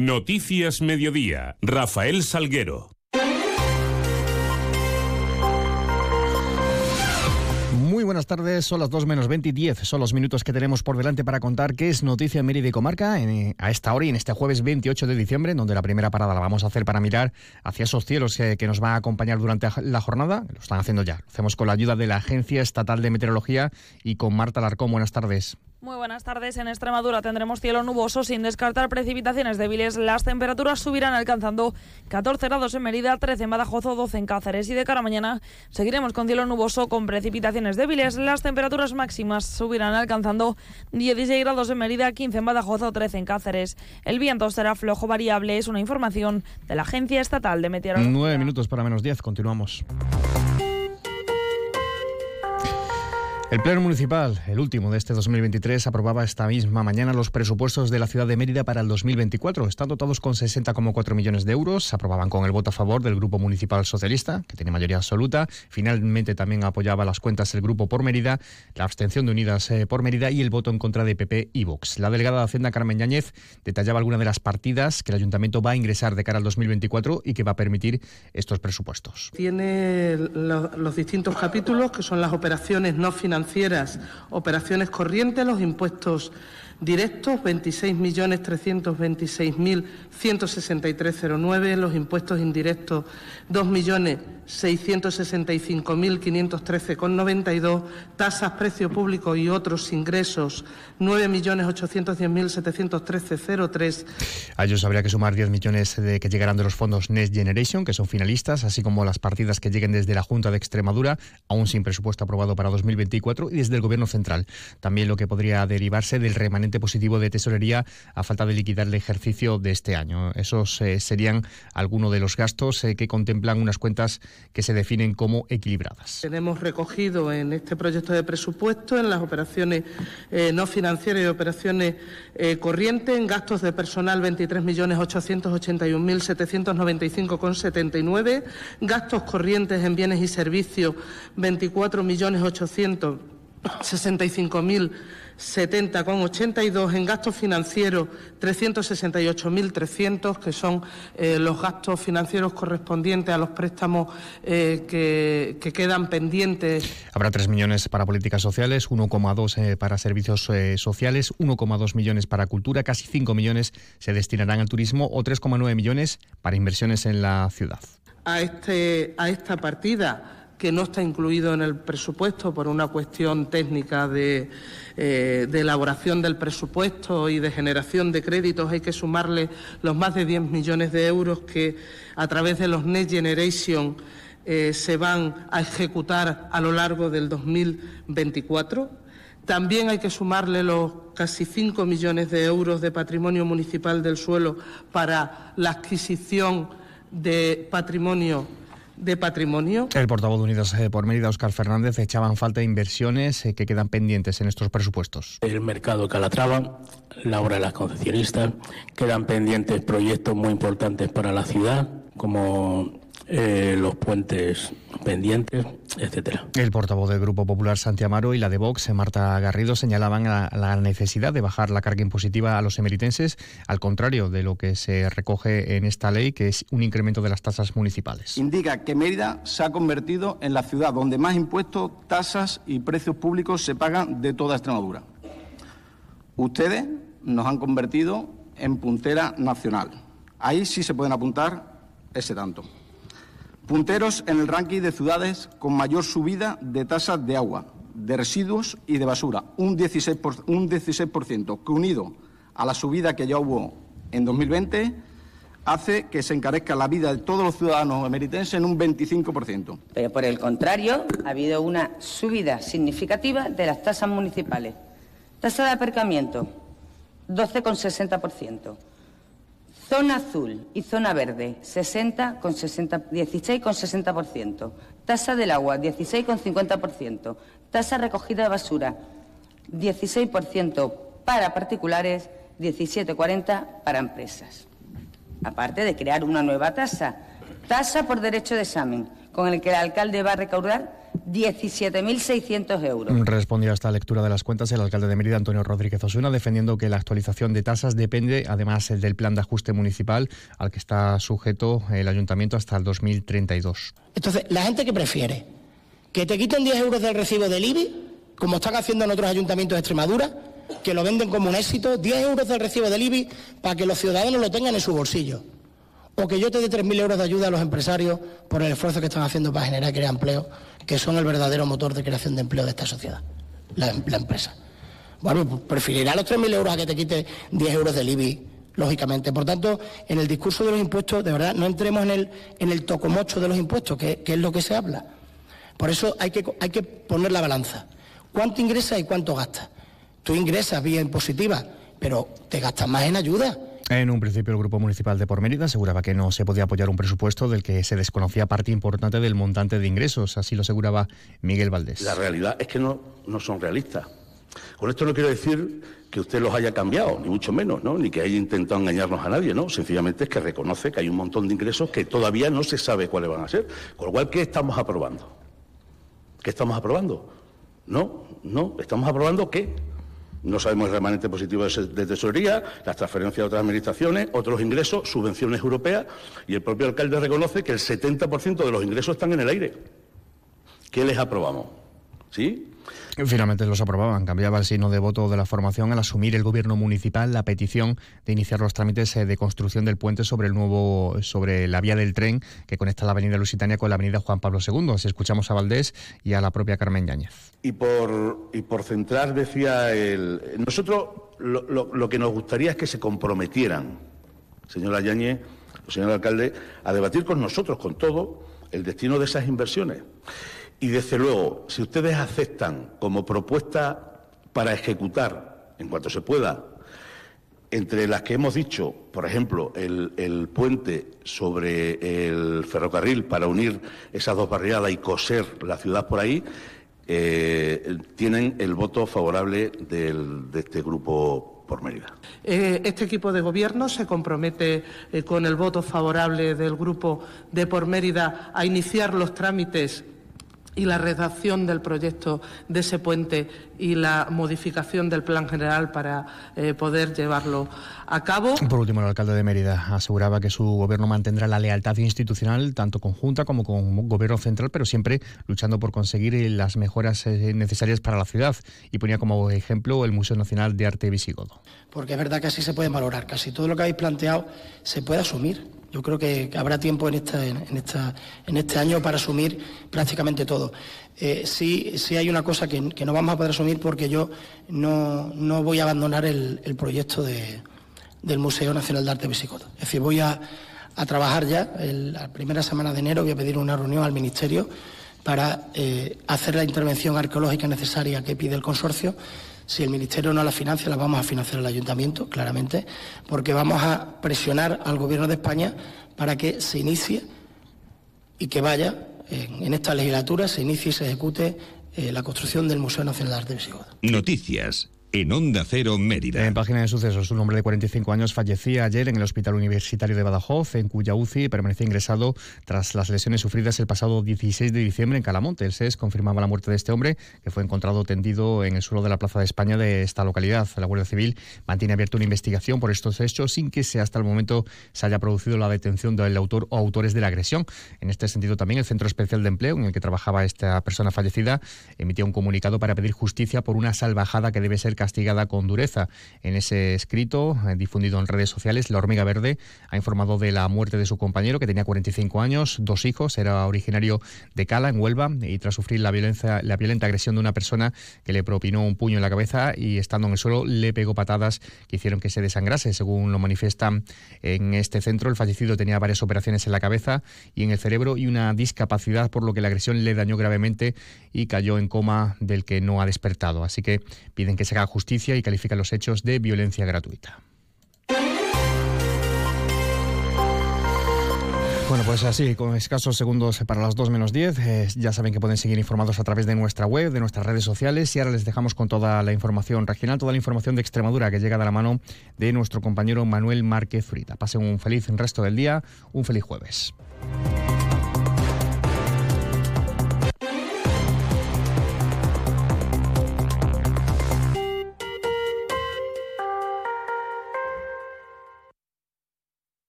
Noticias Mediodía. Rafael Salguero. Muy buenas tardes, son las 2 menos 20 y 10, son los minutos que tenemos por delante para contar qué es noticia Mérida y Comarca a esta hora y en este jueves 28 de diciembre, donde la primera parada la vamos a hacer para mirar hacia esos cielos que, que nos va a acompañar durante la jornada. Lo están haciendo ya. Lo hacemos con la ayuda de la Agencia Estatal de Meteorología y con Marta Larcón. Buenas tardes. Muy buenas tardes. En Extremadura tendremos cielo nuboso sin descartar precipitaciones débiles. Las temperaturas subirán alcanzando 14 grados en Mérida, 13 en Badajoz o 12 en Cáceres. Y de cara a mañana seguiremos con cielo nuboso con precipitaciones débiles. Las temperaturas máximas subirán alcanzando 16 grados en Mérida, 15 en Badajoz o 13 en Cáceres. El viento será flojo variable. Es una información de la Agencia Estatal de Meteorología. Nueve minutos para menos 10. Continuamos. El Pleno Municipal, el último de este 2023, aprobaba esta misma mañana los presupuestos de la ciudad de Mérida para el 2024. Están dotados con 60,4 millones de euros. Se aprobaban con el voto a favor del Grupo Municipal Socialista, que tiene mayoría absoluta. Finalmente también apoyaba las cuentas el Grupo por Mérida, la abstención de Unidas eh, por Mérida y el voto en contra de PP y Vox. La delegada de Hacienda, Carmen Yáñez, detallaba algunas de las partidas que el Ayuntamiento va a ingresar de cara al 2024 y que va a permitir estos presupuestos. Tiene los distintos capítulos, que son las operaciones no financieras financieras, operaciones corrientes, los impuestos directos 26.326.163,09, los impuestos indirectos 2.665.513,92, tasas, precio público y otros ingresos 9.810.713,03. A ellos habría que sumar 10 millones de que llegarán de los fondos Next Generation, que son finalistas, así como las partidas que lleguen desde la Junta de Extremadura, aún sin presupuesto aprobado para 2024, y desde el Gobierno Central. También lo que podría derivarse del remanente positivo de tesorería a falta de liquidar el ejercicio de este año. Esos eh, serían algunos de los gastos eh, que contemplan unas cuentas que se definen como equilibradas. Tenemos recogido en este proyecto de presupuesto en las operaciones eh, no financieras y operaciones corrientes en gastos de personal 23.881.795,79, gastos corrientes en bienes y servicios 24.865.000 70,82 en gastos financieros 368.300 que son eh, los gastos financieros correspondientes a los préstamos eh, que, que, quedan pendientes. Habrá 3 millones para políticas sociales, 1,2 eh, para servicios eh, sociales, 1,2 millones para cultura, casi 5 millones se destinarán al turismo o 3,9 millones para inversiones en la ciudad. A, este, a esta partida que no está incluido en el presupuesto por una cuestión técnica de, eh, de, elaboración del presupuesto y de generación de créditos. Hay que sumarle los más de 10 millones de euros que a través de los Next Generation eh, se van a ejecutar a lo largo del 2024. También hay que sumarle los casi 5 millones de euros de patrimonio municipal del suelo para la adquisición de patrimonio de patrimonio. El portavoz de Unidas eh, por Mérida, Óscar Fernández, echaban falta inversiones eh, que quedan pendientes en estos presupuestos. El mercado Calatrava, la obra de las concesionistas, quedan pendientes proyectos muy importantes para la ciudad, como eh, los puentes pendientes, etcétera. El portavoz del Grupo Popular Santi Amaro y la de Vox, Marta Garrido, señalaban la, la, necesidad de bajar la carga impositiva a los emeritenses, al contrario de lo que se recoge en esta ley, que es un incremento de las tasas municipales. Indica que Mérida se ha convertido en la ciudad donde más impuestos, tasas y precios públicos se pagan de toda Extremadura. Ustedes nos han convertido en puntera nacional. Ahí sí se pueden apuntar ese tanto punteros en el ranking de ciudades con mayor subida de tasas de agua, de residuos y de basura, un 16%, por, un 16 que unido a la subida que ya hubo en 2020 hace que se encarezca la vida de todos los ciudadanos emeritenses en un 25%. Pero por el contrario, ha habido una subida significativa de las tasas municipales. Tasa de aparcamiento, 12,60%. Zona azul y zona verde, 60 con 60, 16,60%. Tasa del agua, 16,50%. Tasa recogida de basura, 16% para particulares, 17,40% para empresas. Aparte de crear una nueva tasa, tasa por derecho de examen, con el que el alcalde va a recaudar 17.600 euros. Respondió a esta lectura de las cuentas el alcalde de Mérida, Antonio Rodríguez Osuna, defendiendo que la actualización de tasas depende, además, del plan de ajuste municipal al que está sujeto el ayuntamiento hasta el 2032. Entonces, la gente que prefiere que te quiten 10 euros del recibo del IBI, como están haciendo en otros ayuntamientos de Extremadura, que lo venden como un éxito, 10 euros del recibo del IBI para que los ciudadanos lo tengan en su bolsillo. O que yo te dé 3.000 euros de ayuda a los empresarios por el esfuerzo que están haciendo para generar y crear empleo, que son el verdadero motor de creación de empleo de esta sociedad, la, empresa. Bueno, pues preferirá los 3.000 euros a que te quite 10 euros del IBI, lógicamente. Por tanto, en el discurso de los impuestos, de verdad, no entremos en el, tocomocho de los impuestos, que, es lo que se habla. Por eso hay que, hay que poner la balanza. ¿Cuánto ingresa y cuánto gasta? Tú ingresas vía impositiva, pero te gastas más en ayuda. En un principio, el Grupo Municipal de Por Mérida aseguraba que no se podía apoyar un presupuesto del que se desconocía parte importante del montante de ingresos. Así lo aseguraba Miguel Valdés. La realidad es que no, no son realistas. Con esto no quiero decir que usted los haya cambiado, ni mucho menos, ¿no? ni que haya intentado engañarnos a nadie, ¿no? Sencillamente es que reconoce que hay un montón de ingresos que todavía no se sabe cuáles van a ser. Con lo cual, ¿qué estamos aprobando? ¿Qué estamos aprobando? No, no, estamos aprobando qué? No sabemos el remanente positivo de tesorería, las transferencias a otras administraciones, otros ingresos, subvenciones europeas, y el propio alcalde reconoce que el 70% de los ingresos están en el aire. ¿Qué les aprobamos? ¿Sí? Finalmente los aprobaban. Cambiaba el signo de voto de la formación al asumir el gobierno municipal la petición de iniciar los trámites eh, de construcción del puente sobre el nuevo sobre la vía del tren que conecta la avenida Lusitania con la avenida Juan Pablo II. Si escuchamos a Valdés y a la propia Carmen Yáñez. Y por, y por centrar, decía el. Nosotros lo, lo, lo que nos gustaría es que se comprometieran, señora Yáñez, señor alcalde, a debatir con nosotros, con todo, el destino de esas inversiones. Y desde luego, si ustedes aceptan como propuesta para ejecutar, en cuanto se pueda, entre las que hemos dicho, por ejemplo, el, puente sobre el ferrocarril para unir esas dos barriadas y coser la ciudad por ahí, eh, tienen el voto favorable de este grupo por Mérida. Eh, este equipo de gobierno se compromete eh, con el voto favorable del grupo de por Mérida a iniciar los trámites y la redacción del proyecto de ese puente y la modificación del plan general para eh, poder llevarlo a cabo. Por último, el alcalde de Mérida aseguraba que su gobierno mantendrá la lealtad institucional, tanto conjunta como con gobierno central, pero siempre luchando por conseguir las mejoras eh, necesarias para la ciudad. Y ponía como ejemplo el Museo Nacional de Arte Visigodo. Porque es verdad que así se puede valorar. Casi todo lo que habéis planteado se puede asumir. Yo creo que habrá tiempo en, este año para asumir prácticamente todo. Eh, sí, sí hay una cosa que, no vamos a poder asumir porque yo no, no voy a abandonar el, proyecto de, del Museo Nacional de Arte Visigodo. Es decir, voy a, a trabajar ya, la primera semana de enero voy a pedir una reunión al Ministerio para eh, hacer la intervención arqueológica necesaria que pide el consorcio si el Ministerio no la financia, la vamos a financiar el Ayuntamiento, claramente, porque vamos a presionar al Gobierno de España para que se inicie y que vaya en, esta legislatura, se inicie y se ejecute eh, la construcción del Museo Nacional de Arte Visigodo. Noticias en Onda Cero Mérida. En página de sucesos, un hombre de 45 años fallecía ayer en el Hospital Universitario de Badajoz, en cuya UCI permanecía ingresado tras las lesiones sufridas el pasado 16 de diciembre en Calamonte. El SES confirmaba la muerte de este hombre, que fue encontrado tendido en el suelo de la Plaza de España de esta localidad. La Guardia Civil mantiene abierta una investigación por estos hechos sin que hasta el momento se haya producido la detención del autor o autores de la agresión. En este sentido, también el Centro Especial de Empleo, en el que trabajaba esta persona fallecida, emitió un comunicado para pedir justicia por una salvajada que debe ser castigada con dureza. En ese escrito, eh, difundido en redes sociales, la hormiga verde ha informado de la muerte de su compañero, que tenía 45 años, dos hijos, era originario de Cala, en Huelva, y tras sufrir la, violencia, la violenta agresión de una persona que le propinó un puño en la cabeza y estando en el suelo le pegó patadas que hicieron que se desangrase. Según lo manifiestan en este centro, el fallecido tenía varias operaciones en la cabeza y en el cerebro y una discapacidad, por lo que la agresión le dañó gravemente y cayó en coma del que no ha despertado. Así que piden que se haga justicia y califican los hechos de violencia gratuita. Bueno, pues así, con escasos segundos para las 2 menos 10, eh, ya saben que pueden seguir informados a través de nuestra web, de nuestras redes sociales y ahora les dejamos con toda la información regional, toda la información de Extremadura que llega de la mano de nuestro compañero Manuel Márquez Zurita. Pasen un feliz resto del día, un feliz jueves.